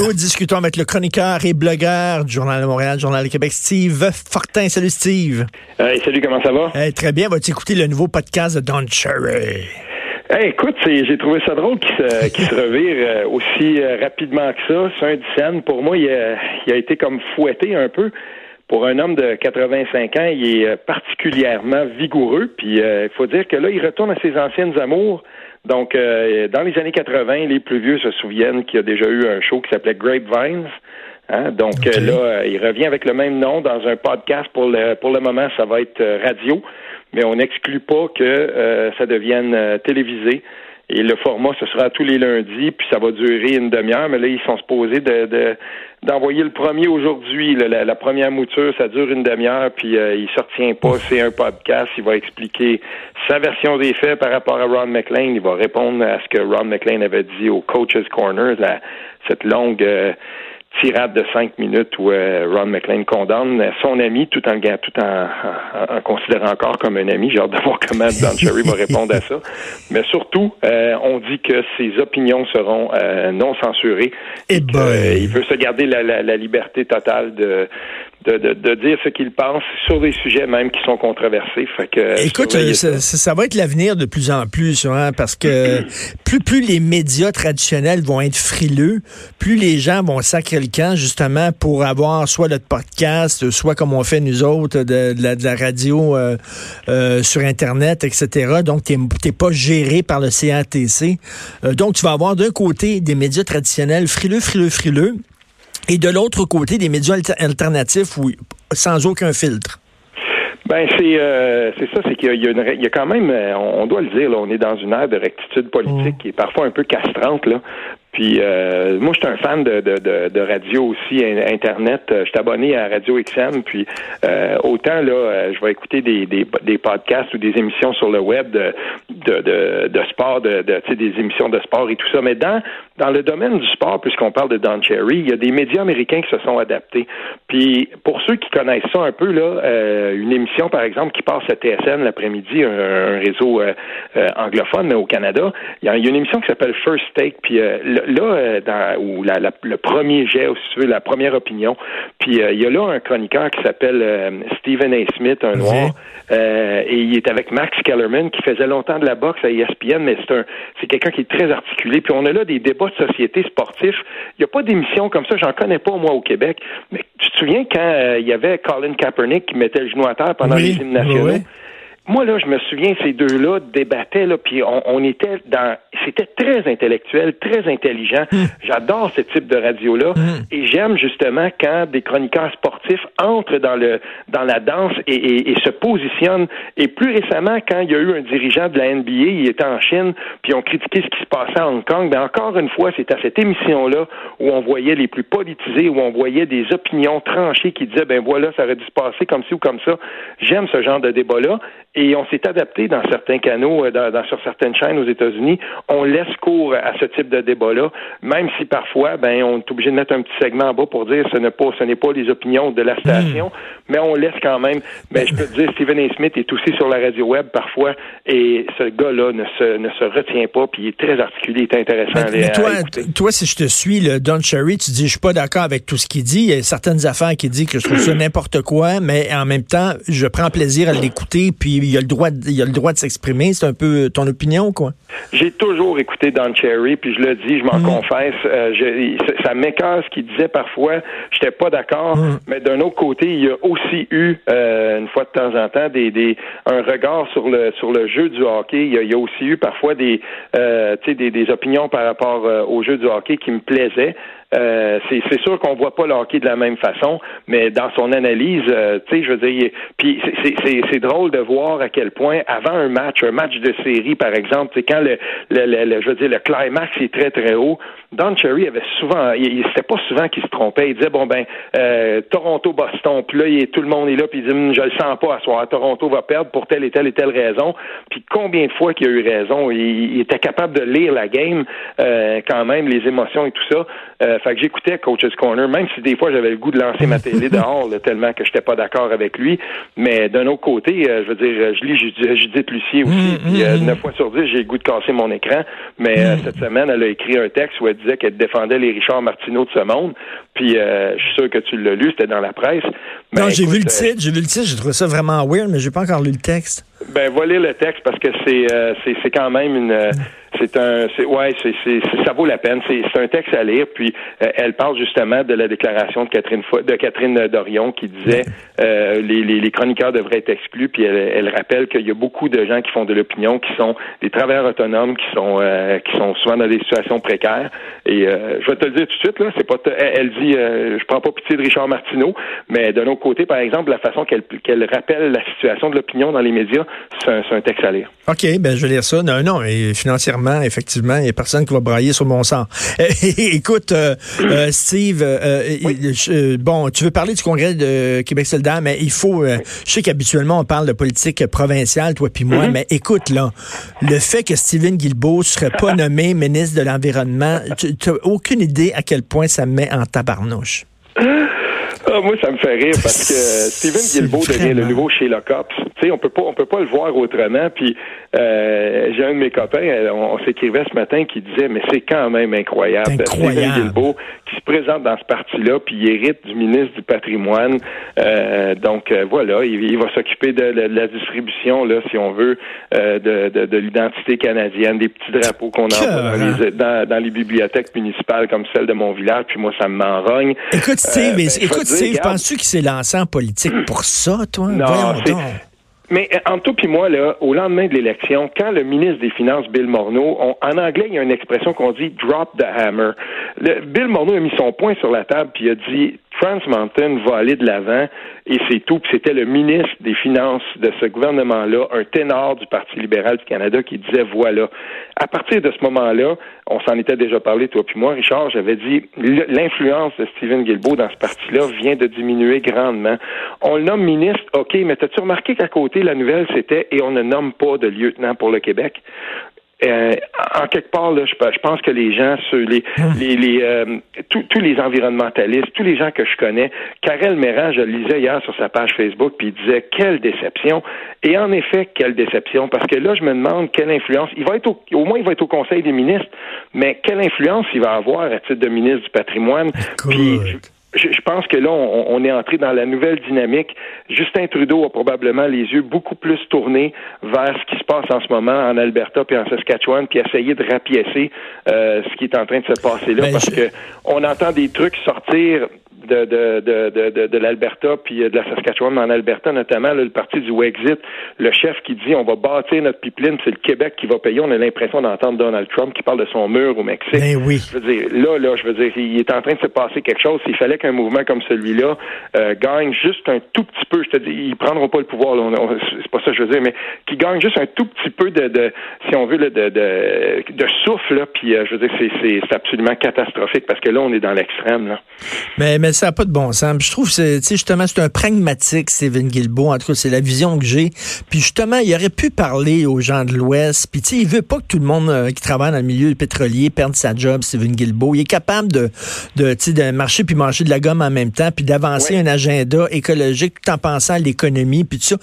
Nous discutons avec le chroniqueur et blogueur du Journal de Montréal, Journal de Québec, Steve Fortin. Salut Steve. salut, comment ça va? très bien. Vas-tu écouter le nouveau podcast de Don Cherry? écoute, j'ai trouvé ça drôle qu'il se, revire euh, aussi euh, rapidement que ça. C'est un scène. Pour moi, il a, été comme fouetté un peu. Pour un homme de 85 ans, il est euh, particulièrement vigoureux. Puis il faut dire que là, il retourne à ses anciennes amours. Donc, dans les années 80, les plus vieux se souviennent qu'il y a déjà eu un show qui s'appelait Grapevines. Hein? Donc là, il revient avec le même nom dans un podcast. Pour le, pour le moment, ça va être radio mais on n'exclut pas que euh, ça devienne euh, télévisé. Et le format, ce sera tous les lundis, puis ça va durer une demi-heure. Mais là, ils sont supposés de, d'envoyer le premier aujourd'hui. La, première mouture, ça dure une demi-heure, puis euh, il ne retient pas. C'est un podcast. Il va expliquer sa version des faits par rapport à Ron McLean. Il va répondre à ce que Ron McLean avait dit au Coach's Corner, cette longue tirade de cinq minutes où euh, Ron McLean condamne son ami tout en tout en, considérant encore comme un ami. J'ai hâte de voir comment Don Cherry va répondre à ça. Mais surtout, euh, on dit que ses opinions seront euh, non censurées. Et, eh ben. il veut se garder la, la liberté totale de de, de, de, dire ce qu'ils pensent sur des sujets même qui sont controversés. Fait que, Écoute, euh, ça, ça, va être l'avenir de plus en plus, hein, parce que plus, plus les médias traditionnels vont être frileux, plus les gens vont sacrer le camp justement pour avoir soit notre podcast, soit comme on fait nous autres, de, de, la, de la, radio euh, euh, sur Internet, etc. Donc, tu n'es pas géré par le CATC. Euh, donc, tu vas avoir d'un côté des médias traditionnels frileux, frileux, frileux, et de l'autre côté, des médias alternatifs où, sans aucun filtre? Ben c'est euh, c'est ça, c'est qu'il y, y, a quand même, euh, on doit le dire, là, on est dans une ère de rectitude politique mm. qui est parfois un peu castrante là, puis euh, moi, je suis un fan de, de, de, radio aussi, Internet. Euh, je suis abonné à Radio XM. Puis euh, autant là, euh, je vais écouter des, des, des, podcasts ou des émissions sur le web de, de, de, de sport, de, de des émissions de sport et tout ça. Mais dans, dans le domaine du sport, puisqu'on parle de Don Cherry, il y a des médias américains qui se sont adaptés. Puis pour ceux qui connaissent ça un peu, là, euh, une émission, par exemple, qui passe à TSN l'après-midi, un, réseau anglophone au Canada, il y, a, une émission qui s'appelle First Take. Puis là, euh, dans, ou la, le premier jet, ou si tu veux, la première opinion. Puis euh, il y a là un chroniqueur qui s'appelle euh, Stephen A. Smith, un noir, et il est avec Max Kellerman, qui faisait longtemps de la boxe à ESPN, mais c'est un c'est quelqu'un qui est très articulé. Puis on a là des débats de société sportifs. Il n'y a pas d'émission comme ça, j'en connais pas moi au Québec. Mais tu te souviens quand il y avait Colin Kaepernick qui mettait le genou à terre pendant les hymnes nationaux? Moi, là, je me souviens, ces deux-là débattaient, là, puis on, était dans... C'était très intellectuel, très intelligent. Hmm. J'adore ce type de radio-là. Hmm. Et j'aime, justement, quand des chroniqueurs sportifs entrent dans le dans la danse et, se positionnent. Et plus récemment, quand il y a eu un dirigeant de la NBA, il était en Chine, puis on critiquait ce qui se passait à Hong Kong, mais encore une fois, c'est à cette émission-là où on voyait les plus politisés, où on voyait des opinions tranchées qui disaient, ben voilà, ça aurait dû se passer comme ci ou comme ça. J'aime ce genre de débat-là. Et on s'est adapté dans certains canaux, euh, dans, sur certaines chaînes aux États-Unis. On laisse cours à ce type de débat-là, même si parfois, ben, on est obligé de mettre un petit segment en bas pour dire ce n'est pas, ce n'est pas les opinions de la station, hmm. mais on laisse quand même. Ben, je peux te dire, Stephen A. Smith est aussi sur la radio web parfois, et ce gars-là ne se, ne se retient pas, puis il est très articulé, il est intéressant mais, toi, toi, si je te suis, le Don Cherry, tu dis, je suis pas d'accord avec tout ce qu'il dit. Il y a certaines affaires qui dit que je trouve ça n'importe quoi, mais en même temps, je prends plaisir à l'écouter, puis il a le droit, il a le droit de s'exprimer. C'est un peu ton opinion, quoi? J'ai toujours écouté Don Cherry, puis je le dis, je m'en mm. confesse. Euh, ça m'écœure ce qu'il disait parfois. J'étais pas d'accord, mm. mais d'un autre côté, il y a aussi eu euh, une fois de temps en temps des, des un regard sur le sur le jeu du hockey. Il y a, aussi eu parfois des euh, des, des opinions par rapport au jeu du hockey qui me plaisaient. Euh, c'est sûr qu'on voit pas le hockey de la même façon, mais dans son analyse, euh, tu sais, je veux dire, puis c'est drôle de voir à quel point avant un match, un match de série par exemple, c'est quand le, le, le, je veux dire, le climax est très très haut, Don Cherry avait souvent, il, c'était pas souvent qu'il se trompait. Il disait bon ben euh, Toronto Boston, puis là il, tout le monde est là, puis il dit hum, je le sens pas à soir, Toronto va perdre pour telle et telle et telle raison. Puis combien de fois qu'il a eu raison, il, était capable de lire la game euh, quand même, les émotions et tout ça. Euh, fait que j'écoutais Coach's Corner, même si des fois j'avais le goût de lancer ma télé dehors, tellement que j'étais pas d'accord avec lui. Mais d'un autre côté, je veux dire, je lis Judith Lucier aussi. Mm, puis, mm, 9 fois sur 10, j'ai le goût de casser mon écran. Mais cette semaine, elle a écrit un texte où elle disait qu'elle défendait les Richard Martineau de ce monde. Puis je suis sûr que tu l'as lu, c'était dans la presse. non, j'ai vu le titre, j'ai vu le titre, j'ai trouvé ça vraiment weird, mais j'ai pas encore lu le texte. Ben, voilà le texte parce que c'est c'est quand même une c'est un, c'est ouais, c'est, c'est, ça vaut la peine. C'est, c'est un texte à lire. Puis euh, elle parle justement de la déclaration de Catherine de Catherine Dorion qui disait euh, les, les, les, chroniqueurs devraient être exclus. Puis elle, elle, rappelle qu'il y a beaucoup de gens qui font de l'opinion, qui sont des travailleurs autonomes, qui sont euh, qui sont souvent dans des situations précaires. Et je vais te le dire tout de suite là, c'est pas. Elle, dit, je prends pas pitié de Richard Martineau, mais d'un autre côté, par exemple, la façon qu'elle qu'elle rappelle la situation de l'opinion dans les médias, c'est un, c'est un texte à lire. Ok, ben je vais lire ça. Non, non, et financièrement effectivement, il n'y a personne qui va brailler sur mon sang. Écoute, euh, euh, Steve, euh, bon, tu veux parler du congrès de Québec solidaire, mais il faut, je sais qu'habituellement on parle de politique provinciale, toi puis moi, mm-hmm. mais écoute là, le fait que Stephen Guilbeault serait pas nommé ministre de l'environnement, tu n'as aucune idée à quel point ça me met en tabarnouche. Ah, moi, ça me fait rire parce que Steven Guilbeault devient le nouveau chez Ops. Tu sais, on peut pas, on peut pas le voir autrement. Puis euh, j'ai un de mes copains, euh, on, s'écrivait ce matin, qui disait, mais c'est quand même incroyable. incroyable. Steven qui se présente dans ce parti-là, puis il hérite du ministre du patrimoine. Euh, donc voilà, il, va s'occuper de, la distribution, là, si on veut, de, de, l'identité canadienne, des petits drapeaux qu'on a dans, dans, les bibliothèques municipales comme celle de mon village. Puis moi, ça me m'enrogne. Écoute, Steve, ben, écoute, Steve, penses-tu qu'il s'est lancé en politique pour ça, toi? Non, mais euh, en tout puis moi, là, au lendemain de l'élection, quand le ministre des Finances, Bill Morneau, en anglais, il y a une expression qu'on dit drop the hammer. Bill Morneau a mis son poing sur la table puis a dit Trans Mountain va aller de l'avant et c'est tout. Puis c'était le ministre des Finances de ce gouvernement-là, un ténor du Parti libéral du Canada, qui disait voilà. À partir de ce moment-là, on s'en était déjà parlé, toi puis moi, Richard, j'avais dit l'influence de Stephen Guilbeault dans ce parti-là vient de diminuer grandement. On le nomme ministre, OK, mais as-tu remarqué qu'à côté, la nouvelle, c'était et on ne nomme pas de lieutenant pour le Québec? Euh, en quelque part, là, je, pense que les gens, ceux, les, hum. les, les euh, tous les environnementalistes, tous les gens que je connais, Karel Méran, je le lisais hier sur sa page Facebook, puis il disait quelle déception. Et en effet, quelle déception, parce que là, je me demande quelle influence. Il va être au, au moins, il va être au Conseil des ministres, mais quelle influence il va avoir à titre de ministre du patrimoine. Puis, je, pense que là, on, est entré dans la nouvelle dynamique. Justin Trudeau a probablement les yeux beaucoup plus tournés vers ce qui se passe en ce moment en Alberta puis en Saskatchewan, puis essayer de rapiécer euh, ce qui est en train de se passer là, ben, parce que on entend des trucs sortir de, de, de, de, de l'Alberta puis de la Saskatchewan, mais en Alberta notamment, le parti du Wexit, le chef qui dit on va bâtir notre pipeline, c'est le Québec qui va payer. On a l'impression d'entendre Donald Trump qui parle de son mur au Mexique. Ben oui. Je veux dire, là, là, je veux dire, il est en train de se passer quelque chose. S'il fallait qu'un mouvement comme celui-là euh, gagne juste un tout petit peu, je te dis, ils prendront pas le pouvoir, c'est pas ça que je veux dire, mais qui gagne juste un tout petit peu de, si on veut, de, souffle, là, puis euh, je veux dire, c'est absolument catastrophique parce que là, on est dans l'extrême. Là. Mais, mais ça n'a pas de bon sens. je trouve, c'est, justement, c'est un pragmatique, Steven Guilbeault. En tout cas, c'est la vision que j'ai. Puis justement, il aurait pu parler aux gens de l'Ouest. Puis tu sais, il veut pas que tout le monde euh, qui travaille dans le milieu pétrolier perde sa job, Steven Guilbeault. Il est capable de, de, de marcher puis manger de la gomme en même temps, puis d'avancer un agenda écologique tout en pensant à l'économie, puis tout ça.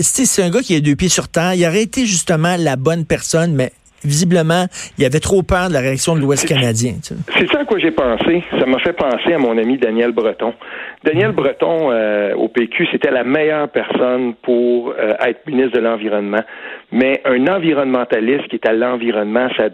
C'est un gars qui a deux pieds sur terre. Il aurait été justement la bonne personne, mais visiblement, il avait trop peur de la réaction de l'Ouest canadien. C'est ça à quoi j'ai pensé. Ça m'a fait penser à mon ami Daniel Breton. Daniel Breton, euh, au PQ, c'était la meilleure personne pour euh, être ministre de l'Environnement. Mais un environnementaliste qui est à l'environnement, ça,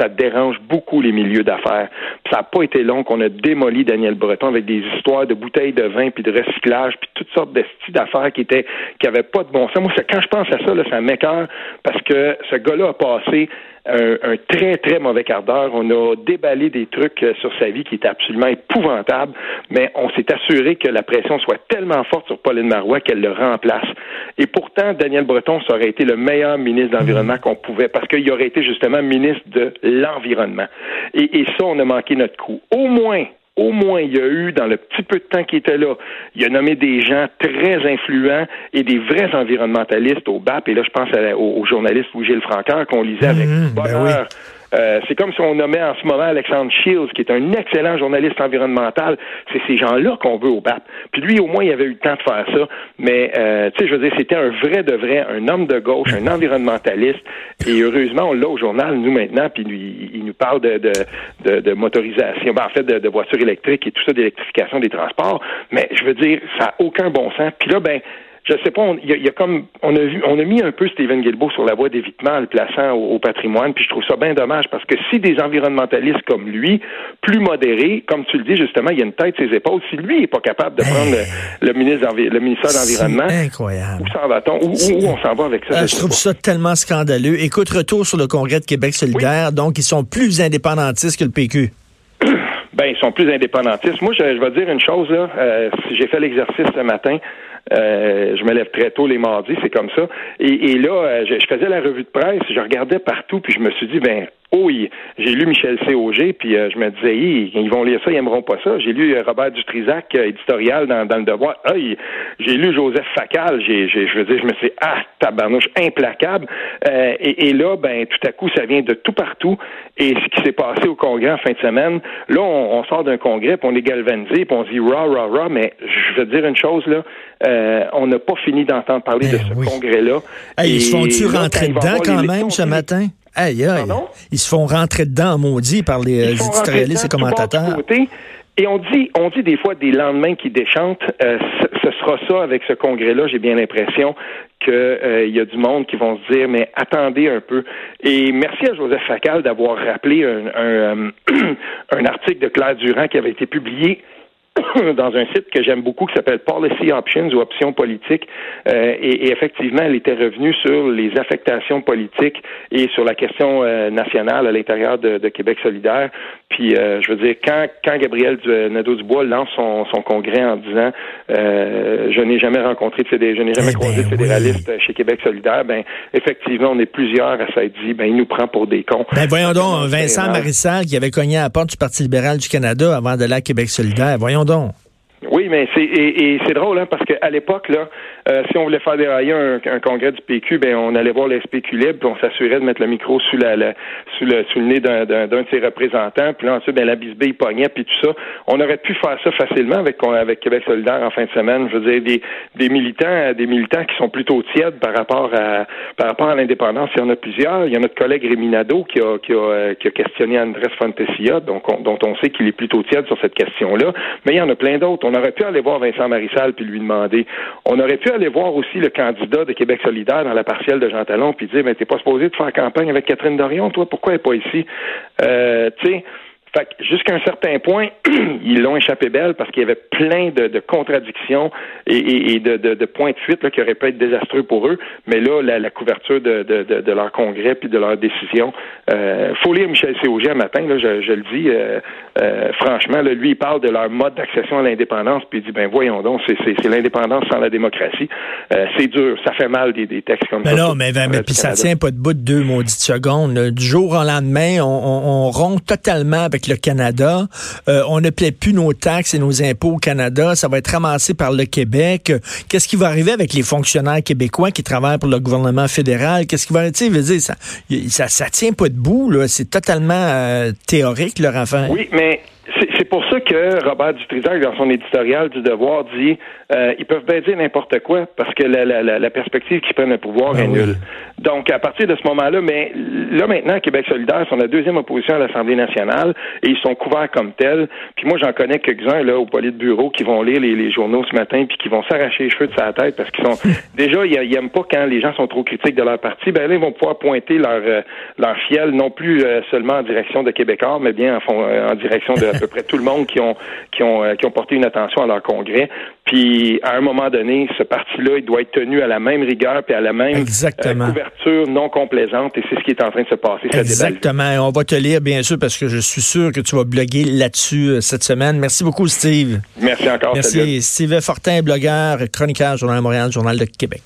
ça, dérange beaucoup les milieux d'affaires. Ça n'a pas été long qu'on a démoli Daniel Breton avec des histoires de bouteilles de vin, puis de recyclage, puis toutes sortes d'affaires qui étaient qui avaient pas de bon sens. Moi, quand je pense à ça, là, ça m'écœure parce que ce gars-là a passé un, très, très mauvais quart d'heure. On a déballé des trucs euh, sur sa vie qui étaient absolument épouvantables, mais on s'est assuré que la pression soit tellement forte sur Pauline Marois qu'elle le remplace. Et pourtant, Daniel Breton, ça aurait été le meilleur ministre d'Environnement qu'on pouvait, parce qu'il aurait été justement ministre de l'Environnement. Et, et ça, on a manqué notre coup. Au moins, au moins, il y a eu, dans le petit peu de temps qu'il était là, il a nommé des gens très influents et des vrais environnementalistes au BAP. Et là, je pense au, journaliste Louis-Gilles Francaire qu'on lisait avec mmh, ben Euh, c'est comme si on nommait en ce moment Alexandre Shields, qui est un excellent journaliste environnemental. C'est ces gens-là qu'on veut au BAP. Puis lui, au moins, il avait eu le temps de faire ça. Mais, euh, tu sais, je veux dire, c'était un vrai de vrai, un homme de gauche, un environnementaliste. Et heureusement, on l'a au journal, nous, maintenant, puis lui, il nous parle de, de, de, motorisation, ben, en fait, de, de voitures électriques et tout ça, d'électrification des transports. Mais je veux dire, ça n'a aucun bon sens. Puis là, ben, je sais pas, il y, a comme on a vu, on a mis un peu Stephen Guilbeault sur la voie d'évitement en le plaçant au, patrimoine, puis je trouve ça bien dommage parce que si des environnementalistes comme lui, plus modérés, comme tu le dis justement, il y a une tête ses épaules, si lui est pas capable de prendre le, ministre le ministère de l'environnement, incroyable. Où s'en va-t-on? Où, on s'en va avec ça? Euh, Je, trouve ça tellement scandaleux. Écoute, retour sur le congrès de Québec solidaire, donc ils sont plus indépendantistes que le PQ. Ben, ils sont plus indépendantistes. Moi, je, vais dire une chose là. Euh, si j'ai fait l'exercice ce matin, euh, je me lève très tôt les mardis, c'est comme ça. Et, là, euh, je, faisais la revue de presse, je regardais partout, puis je me suis dit, ben, oui, j'ai lu Michel C.O.G., puis euh, je me disais, ils vont lire ça, ils n'aimeront pas ça. J'ai lu Robert Dutrisac, éditorial dans, dans, Le Devoir. Ah, j'ai lu Joseph Facal, j'ai, je veux dire, je me suis dit, ah, tabarnouche, implacable. Et, et, là, ben, tout à coup, ça vient de tout partout. Et ce qui s'est passé au Congrès en fin de semaine, là, on, sort d'un congrès, puis on est galvanisé, puis on se dit, rah, rah, rah, mais je veux dire une chose, là, euh, on n'a pas fini d'entendre parler de ben ce congrès-là. ils se font-tu rentrer dedans quand même ce matin? Aïe, aïe. Ils se font rentrer dedans, maudit, par les euh, éditorialistes et commentateurs. Et on dit, on dit des fois des lendemains qui déchantent. Euh, ce, sera ça avec ce congrès-là. J'ai bien l'impression qu'il y a du monde qui vont se dire, mais attendez un peu. Et merci à Joseph Facal d'avoir rappelé un, un article de Claire Durand qui avait été publié dans un site que j'aime beaucoup qui s'appelle Policy Options ou Options politiques. Euh, et, effectivement, elle était revenue sur les affectations politiques et sur la question euh, nationale à l'intérieur de, Québec solidaire. Puis, euh, je veux dire, quand, quand Gabriel Nadeau-Dubois lance son, son, congrès en disant je n'ai jamais rencontré de fédé je n'ai jamais eh croisé de ben fédéraliste chez Québec solidaire, ben effectivement, on est plusieurs à s'être dit, ben il nous prend pour des cons. Ben voyons donc, Vincent Marissal qui avait cogné à la porte du Parti libéral du Canada avant de à Québec solidaire. Voyons donc. Oui, mais c'est et, c'est drôle hein, parce qu'à l'époque là, euh, si on voulait faire dérailler un, un, congrès du PQ, ben on allait voir l'SPQ libre, puis on s'assurait de mettre le micro sous la, sous le sous le nez d'un de ses représentants, puis là ensuite ben la bisbille pognait puis tout ça. On aurait pu faire ça facilement avec avec Québec solidaire en fin de semaine. Je veux dire des des militants des militants qui sont plutôt tièdes par rapport à par rapport à l'indépendance. Il y en a plusieurs. Il y a notre collègue Rémi Nadeau qui a qui a, euh, qui a questionné Andrés Fantasia, donc dont on sait qu'il est plutôt tiède sur cette question-là. Mais il y en a plein d'autres. On aurait pu aller voir Vincent Marissal puis lui demander. On aurait pu aller voir aussi le candidat de Québec solidaire dans la partielle de Jean Talon puis dire, mais t'es pas supposé de faire campagne avec Catherine Dorion, toi, pourquoi elle n'est pas ici? Euh, fait jusqu'à un certain point, ils l'ont échappé belle parce qu'il y avait plein de, contradictions et, de, de, points de fuite là, qui auraient pu être désastreux pour eux. Mais là, la, couverture de, leur congrès puis de leur décision, euh, faut lire Michel Cog un matin. Là, je, le dis euh, euh, franchement. Là, lui, il parle de leur mode d'accession à l'indépendance puis il dit ben voyons donc, c'est l'indépendance sans la démocratie. Euh, c'est dur, ça fait mal des, textes comme ça. Non, mais, mais, puis ça tient pas de bout de deux maudites secondes. Du jour au lendemain, on, on, on rompt totalement avec le Canada. Euh, on ne paie plus nos taxes et nos impôts au Canada. Ça va être ramassé par le Québec. Qu'est-ce qui va arriver avec les fonctionnaires québécois qui travaillent pour le gouvernement fédéral? Qu'est-ce qui va arriver? dire, ça, ça, ça tient pas debout, là. C'est totalement euh, théorique, leur affaire. Oui, mais c'est pour ça que Robert Dutrisac, dans son éditorial du Devoir, dit euh, ils peuvent bien dire n'importe quoi parce que la, la, la perspective qu'ils prennent le pouvoir est ah nulle. Donc, à partir de ce moment-là, mais là maintenant, Québec solidaire sont la deuxième opposition à l'Assemblée nationale et ils sont couverts comme tels. Puis moi, j'en connais quelques-uns là au bureau qui vont lire les, les, journaux ce matin puis qui vont s'arracher les cheveux de sa tête parce qu'ils sont déjà ils, n'aiment pas quand les gens sont trop critiques de leur parti. Ben là, ils vont pouvoir pointer leur euh, leur fiel non plus euh, seulement en direction de Québécois, mais bien en, en direction de à peu près tout le monde qui ont qui ont qui ont porté une attention à leur congrès. Puis à un moment donné, ce parti-là, il doit être tenu à la même rigueur puis à la même couverture non complaisante et c'est ce qui est en train de se passer. Exactement. On va te lire, bien sûr, parce que je suis sûr que tu vas bloguer là-dessus euh, cette semaine. Merci beaucoup, Steve. Merci encore. Merci. Steve Fortin, blogueur, chroniqueur, Journal de Montréal, Journal de Québec.